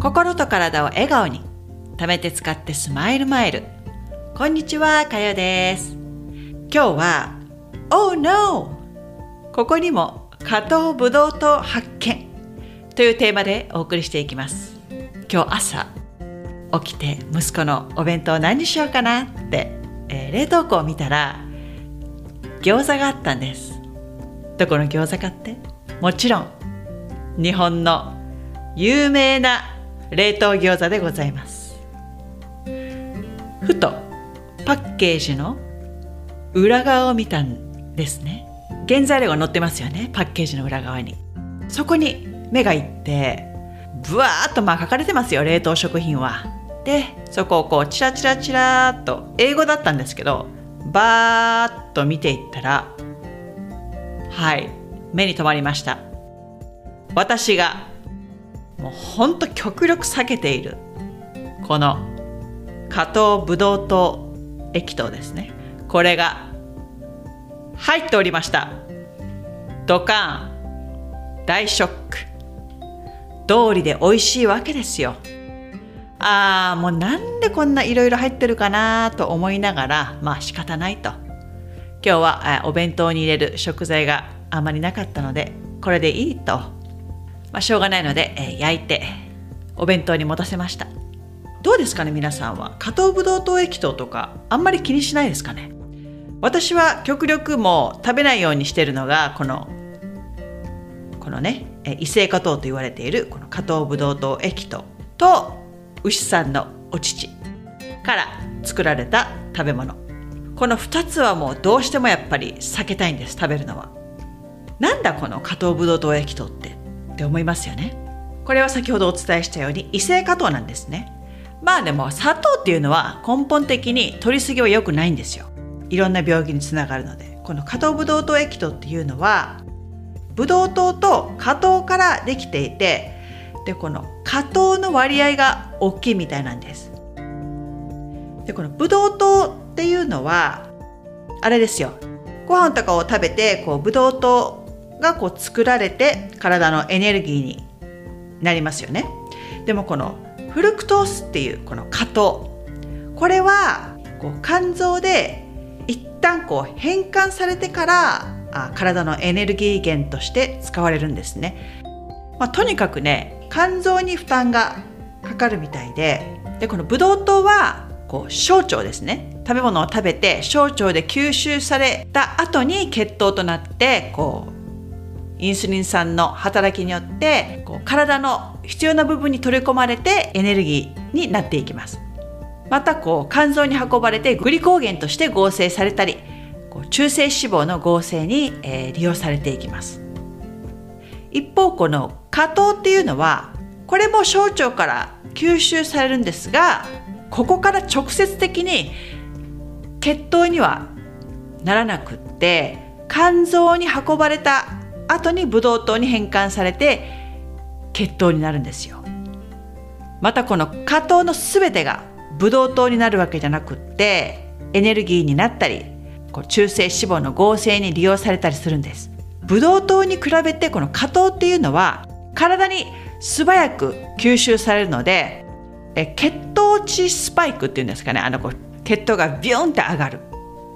心と体を笑顔に。貯めて使ってスマイルマイル。こんにちはかよです。今日は Oh no! ここにも加藤ブドウ糖発見というテーマでお送りしていきます。今日朝起きて息子のお弁当何にしようかなって、えー、冷凍庫を見たら餃子があったんです。どこの餃子かって？もちろん日本の有名な冷凍餃子でございます。ふとパッケージの裏側を見たんですね。原材料が載ってますよねパッケージの裏側に。そこに目がいってブワーッとまあ書かれてますよ冷凍食品は。でそこをこうチラチラチラっと英語だったんですけどバーッと見ていったらはい目に留まりました。私がもうほんと極力避けている。この加糖ブドウ糖液糖ですね。これが入っておりました。ドカン。大ショック。通りで美味しいわけですよ。ああもうなんでこんないろいろ入ってるかなと思いながらまあ仕方ないと。今日はお弁当に入れる食材があまりなかったのでこれでいいと、まあ、しょうがないので、えー、焼いてお弁当に持たせました。どうですかね皆さんは？加糖ブドウ糖液糖とかあんまり気にしないですかね？私は極力もう食べないようにしてるのがこのこのね異性化糖と言われているこの加糖ブドウ糖液糖と牛さんのお乳から作られた食べ物。この2つはもうどうしてもやっぱり避けたいんです食べるのは。なんだこの加糖ブドウ糖液糖って？って思いますよね。これは先ほどお伝えしたように異性加糖なんですね。まあでも砂糖っていうのは根本的に摂りすぎは良くないんですよ。いろんな病気につながるので。この加糖ブドウ糖液糖っていうのはブドウ糖と果糖からできていてでこの果糖の割合が大きいみたいなんです。でこのブドウ糖っていうのはあれですよ。ご飯とかを食べてこうブドウ糖がこう作られて体のエネルギーになりますよね。でもこのフルクトースっていうこの果糖。これはこう肝臓で一旦こう変換されてからあ体のエネルギー源として使われるんですね、まあ、とにかくね肝臓に負担がかかるみたいででこのブドウ糖はこう小腸ですね。食べ物を食べて小腸で吸収された後に血糖となってこうインスリン酸の働きによってこう体の必要な部分に取り込まれてエネルギーになっていきます。またこう肝臓に運ばれてグリコーゲンとして合成されたりこう中性脂肪の合成に、えー、利用されていきます。一方この果糖っていうのはこれも小腸から吸収されるんですがここから直接的に血糖にはならなくって肝臓に運ばれた後にブドウ糖に変換されて血糖になるんですよ。またこの果糖の全てがブドウ糖になるわけじゃなくってエネルギーになったりこう中性脂肪の合成に利用されたりするんです。ブドウ糖に比べてこの果糖っていうのは体に素早く吸収されるのでえ血糖値スパイクっていうんですかね。あのこう血糖がビューンって上がる。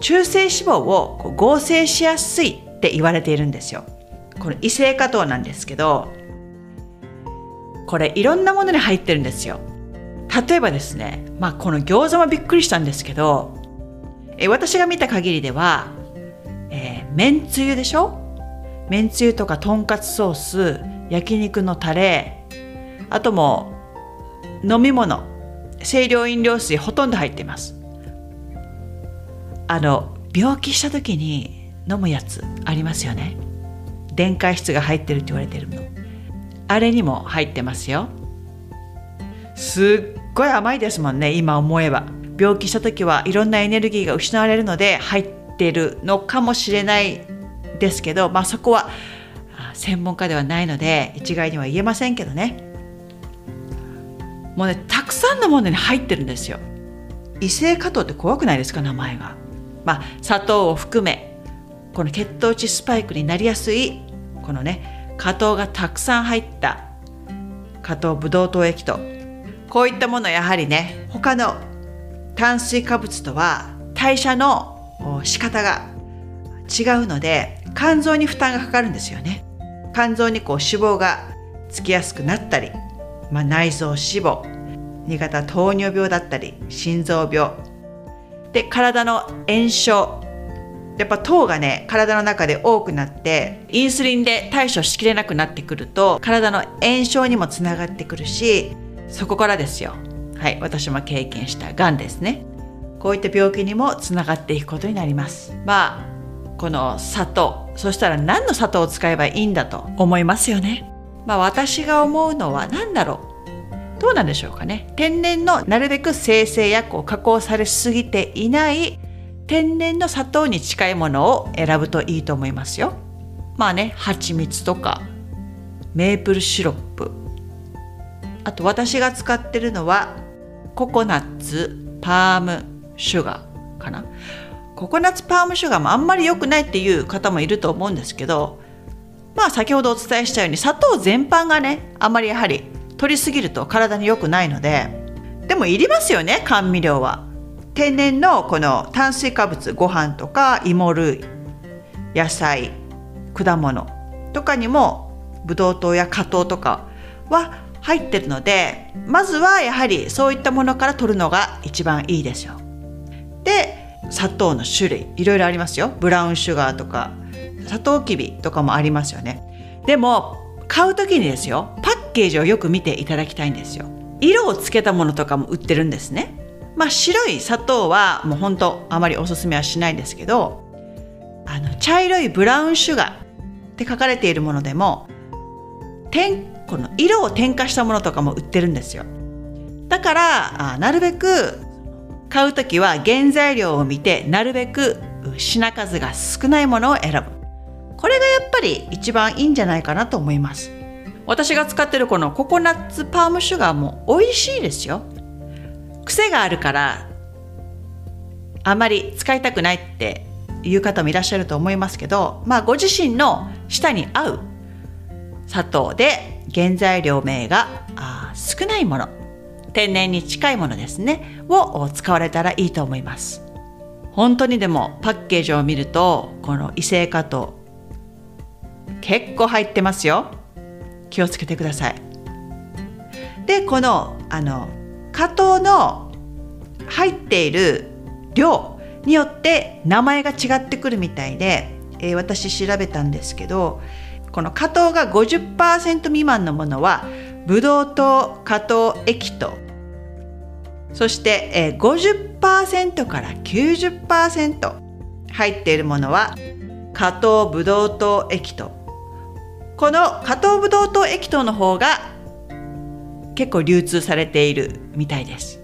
中性脂肪をこう合成しやすいって言われているんですよ。この異性化糖なんですけどこれいろんなものに入ってるんですよ。例えばですねまあこの餃子もびっくりしたんですけどえ私が見た限りでは、えー、めんつゆでしょ？めんつゆとかとんかつソース焼肉のタレあとも飲み物清涼飲料水ほとんど入っています。あの病気した時に飲むやつありますよね。電解質が入ってるって言われてるの。あれにも入ってますよ。すっごい甘いですもんね今思えば。病気した時はいろんなエネルギーが失われるので入ってるのかもしれないですけど、まあ、そこは専門家ではないので一概には言えませんけどね。もうねたくさんのものに入ってるんですよ。異性化糖って怖くないですか名前が。まあ砂糖を含めこの血糖値スパイクになりやすいこのね果糖がたくさん入った加糖ブドウ糖液糖こういったものやはりね他の炭水化物とは代謝の仕方が違うので肝臓に負担がかかるんですよね。肝臓にこう脂肪がつきやすくなったり、まあ、内臓脂肪2型糖尿病だったり心臓病。で体の炎症やっぱ糖がね体の中で多くなってインスリンで対処しきれなくなってくると体の炎症にもつながってくるしそこからですよ。はい私も経験した。がんですね。こういった病気にもつながっていくことになります。まあこの砂糖。そしたら何の砂糖を使えばいいんだと思いますよね。まあ私が思うのは何だろう。どうなんでしょうかね。天然のなるべく生成薬を加工されすぎていない天然の砂糖に近いものを選ぶといいと思いますよ。まあね蜂蜜とかメープルシロップ。あと私が使ってるのはココナッツパームシュガーかな。ココナッツパームシュガーもあんまり良くないっていう方もいると思うんですけどまあ先ほどお伝えしたように砂糖全般がねあんまりやはり取りすぎると体に良くないのででもいりますよね甘味料は。天然のこの炭水化物ご飯とか芋類野菜果物とかにもブドウ糖や果糖とかは入ってるのでまずはやはりそういったものから取るのが一番いいですよ。で砂糖の種類いろいろありますよ。ブラウンシュガーとかサトウキビとかもありますよね。でも買う時にですよパッケージをよく見ていただきたいんですよ。色をつけたものとかも売ってるんですね。まあ白い砂糖はもう本当あまりおすすめはしないですけどあの茶色いブラウンシュガーって書かれているものでもこの色を添加したものとかも売ってるんですよ。だからあなるべく買う時は原材料を見てなるべく品数が少ないものを選ぶ。これがやっぱり一番いいんじゃないかなと思います。私が使ってるこのココナッツパームシュガーも美味しいですよ。癖があるからあまり使いたくないっていう方もいらっしゃると思いますけどまあご自身の舌に合う砂糖で原材料名が少ないもの天然に近いものですねを使われたらいいと思います。本当にでもパッケージを見るとこの異性化糖結構入ってますよ。気をつけてください。でこのあの加糖の入っている量によって名前が違ってくるみたいで、えー、私調べたんですけどこの加糖が50%未満のものはブドウ糖加糖液糖そして、えー、50%から90%入っているものは加糖ブドウ糖液糖。この加糖ブドウ糖液糖の方が結構流通されているみたいです。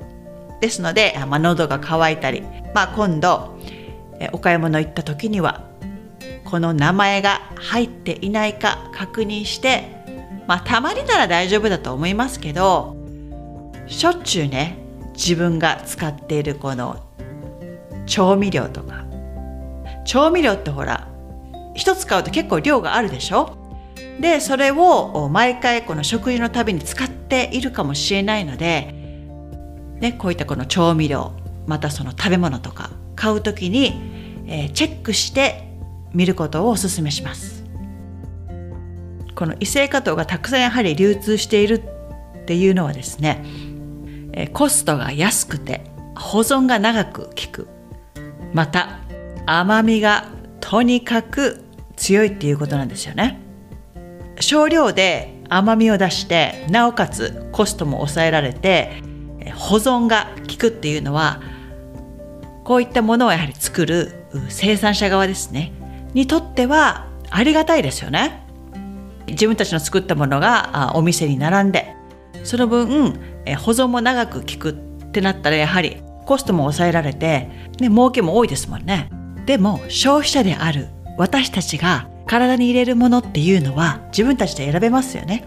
ですので、まあ、喉が渇いたり、まあ、今度お買い物行った時にはこの名前が入っていないか確認してまあたまになら大丈夫だと思いますけどしょっちゅうね自分が使っているこの調味料とか調味料ってほら一つ買うと結構量があるでしょでそれを毎回この食事のたびに使っているかもしれないので、ね、こういったこの調味料またその食べ物とか買う時に、えー、チェックして見ることをお勧めします。この異性化糖がたくさんやはり流通しているっていうのはですねえコストが安くて保存が長く効く。また甘みがとにかく強いっていうことなんですよね。少量で甘みを出してなおかつコストも抑えられて保存が効くっていうのはこういったものをやはり作る生産者側ですね。にとってはありがたいですよね。自分たちの作ったものがお店に並んでその分保存も長く効くってなったらやはりコストも抑えられて、ね、儲けも多いですもんね。でも消費者である私たちが体に入れるものっていうのは自分たちで選べますよね。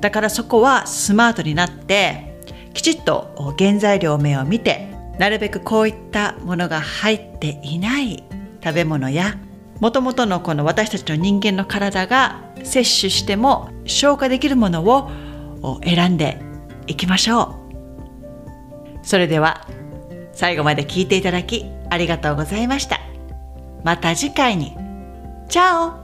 だからそこはスマートになってきちっと原材料名を見てなるべくこういったものが入っていない食べ物やもともとのこの私たちの人間の体が摂取しても消化できるものを選んでいきましょう。それでは最後まで聞いていただきありがとうございました。また次回に。¡Chao!